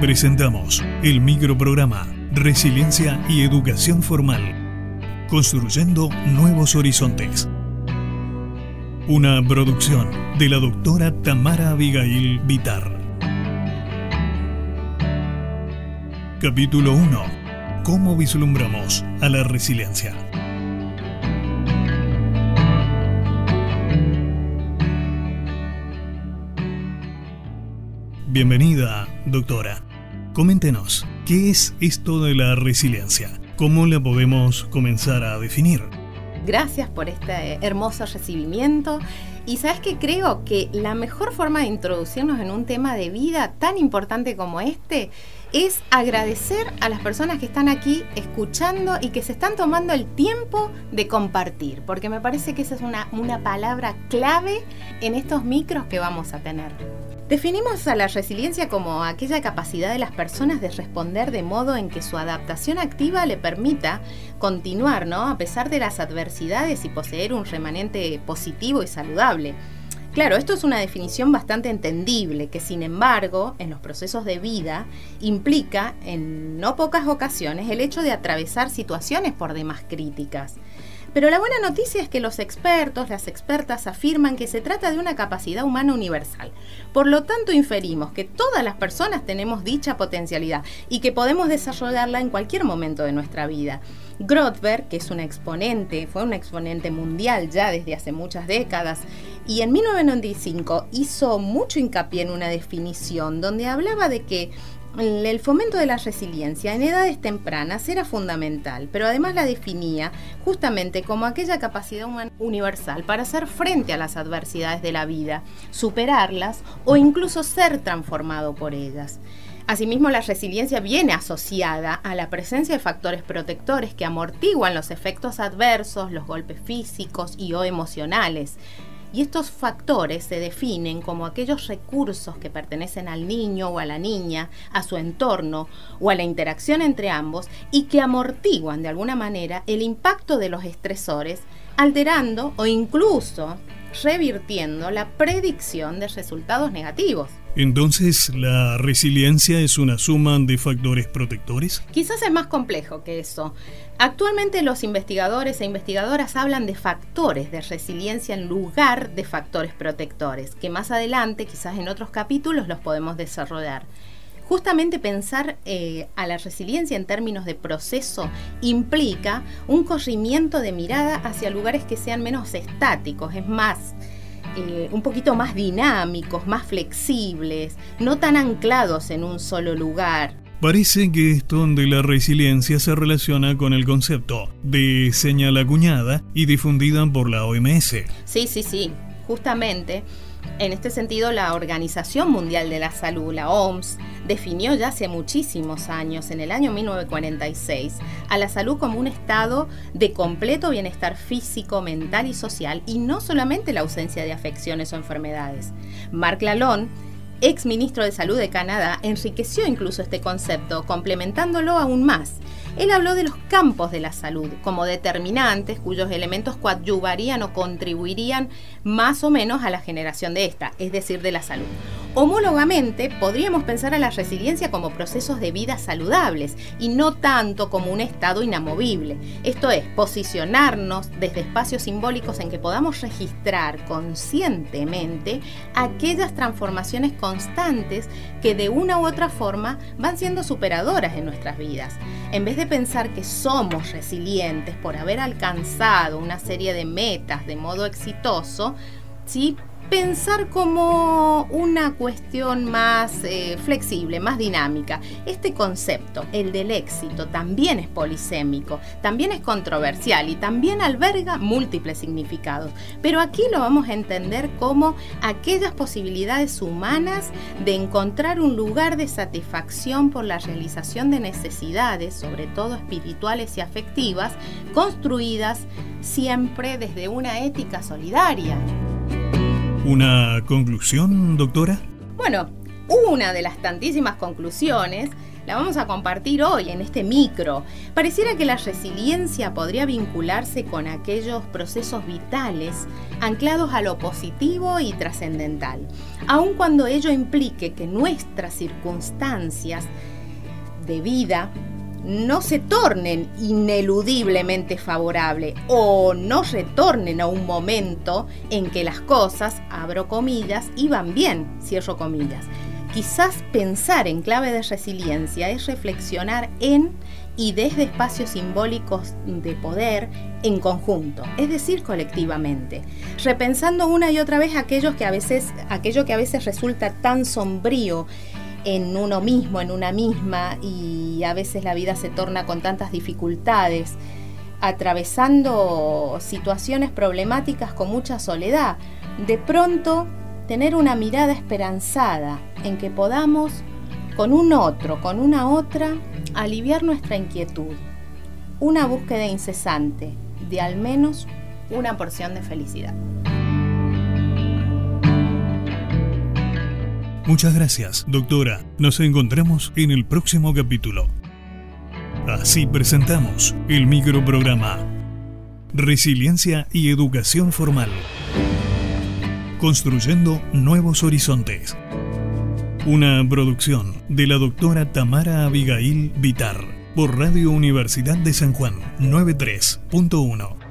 Presentamos el microprograma Resiliencia y Educación Formal. Construyendo Nuevos Horizontes. Una producción de la doctora Tamara Abigail Vitar. Capítulo 1. ¿Cómo vislumbramos a la resiliencia? Bienvenida, doctora. Coméntenos, ¿qué es esto de la resiliencia? ¿Cómo la podemos comenzar a definir? Gracias por este hermoso recibimiento. Y sabes que creo que la mejor forma de introducirnos en un tema de vida tan importante como este es agradecer a las personas que están aquí escuchando y que se están tomando el tiempo de compartir, porque me parece que esa es una, una palabra clave en estos micros que vamos a tener. Definimos a la resiliencia como aquella capacidad de las personas de responder de modo en que su adaptación activa le permita continuar, ¿no? A pesar de las adversidades y poseer un remanente positivo y saludable. Claro, esto es una definición bastante entendible, que sin embargo, en los procesos de vida, implica, en no pocas ocasiones, el hecho de atravesar situaciones por demás críticas. Pero la buena noticia es que los expertos, las expertas afirman que se trata de una capacidad humana universal. Por lo tanto, inferimos que todas las personas tenemos dicha potencialidad y que podemos desarrollarla en cualquier momento de nuestra vida. Grotberg, que es un exponente, fue un exponente mundial ya desde hace muchas décadas, y en 1995 hizo mucho hincapié en una definición donde hablaba de que el fomento de la resiliencia en edades tempranas era fundamental, pero además la definía justamente como aquella capacidad humana universal para hacer frente a las adversidades de la vida, superarlas o incluso ser transformado por ellas. Asimismo, la resiliencia viene asociada a la presencia de factores protectores que amortiguan los efectos adversos, los golpes físicos y o emocionales, y estos factores se definen como aquellos recursos que pertenecen al niño o a la niña, a su entorno o a la interacción entre ambos y que amortiguan de alguna manera el impacto de los estresores, alterando o incluso revirtiendo la predicción de resultados negativos. Entonces, ¿la resiliencia es una suma de factores protectores? Quizás es más complejo que eso. Actualmente los investigadores e investigadoras hablan de factores de resiliencia en lugar de factores protectores, que más adelante, quizás en otros capítulos, los podemos desarrollar. Justamente pensar eh, a la resiliencia en términos de proceso implica un corrimiento de mirada hacia lugares que sean menos estáticos, es más, eh, un poquito más dinámicos, más flexibles, no tan anclados en un solo lugar. Parece que esto de la resiliencia se relaciona con el concepto de señal acuñada y difundida por la OMS. Sí, sí, sí, justamente. En este sentido, la Organización Mundial de la Salud, la OMS, definió ya hace muchísimos años, en el año 1946, a la salud como un estado de completo bienestar físico, mental y social, y no solamente la ausencia de afecciones o enfermedades. Mark Lalonde ex ministro de Salud de Canadá, enriqueció incluso este concepto, complementándolo aún más. Él habló de los campos de la salud como determinantes cuyos elementos coadyuvarían o contribuirían más o menos a la generación de esta, es decir, de la salud. Homólogamente, podríamos pensar a la resiliencia como procesos de vida saludables y no tanto como un estado inamovible. Esto es, posicionarnos desde espacios simbólicos en que podamos registrar conscientemente aquellas transformaciones constantes que de una u otra forma van siendo superadoras en nuestras vidas. En vez de pensar que somos resilientes por haber alcanzado una serie de metas de modo exitoso, ¿sí? Pensar como una cuestión más eh, flexible, más dinámica. Este concepto, el del éxito, también es polisémico, también es controversial y también alberga múltiples significados. Pero aquí lo vamos a entender como aquellas posibilidades humanas de encontrar un lugar de satisfacción por la realización de necesidades, sobre todo espirituales y afectivas, construidas siempre desde una ética solidaria. ¿Una conclusión, doctora? Bueno, una de las tantísimas conclusiones la vamos a compartir hoy en este micro. Pareciera que la resiliencia podría vincularse con aquellos procesos vitales anclados a lo positivo y trascendental, aun cuando ello implique que nuestras circunstancias de vida no se tornen ineludiblemente favorables o no retornen a un momento en que las cosas, abro comillas, iban bien, cierro comillas. Quizás pensar en clave de resiliencia es reflexionar en y desde espacios simbólicos de poder en conjunto, es decir, colectivamente, repensando una y otra vez aquellos que a veces, aquello que a veces resulta tan sombrío en uno mismo, en una misma, y a veces la vida se torna con tantas dificultades, atravesando situaciones problemáticas con mucha soledad. De pronto, tener una mirada esperanzada en que podamos, con un otro, con una otra, aliviar nuestra inquietud. Una búsqueda incesante de al menos una porción de felicidad. Muchas gracias, doctora. Nos encontramos en el próximo capítulo. Así presentamos el microprograma Resiliencia y Educación Formal. Construyendo Nuevos Horizontes. Una producción de la doctora Tamara Abigail Vitar por Radio Universidad de San Juan 93.1.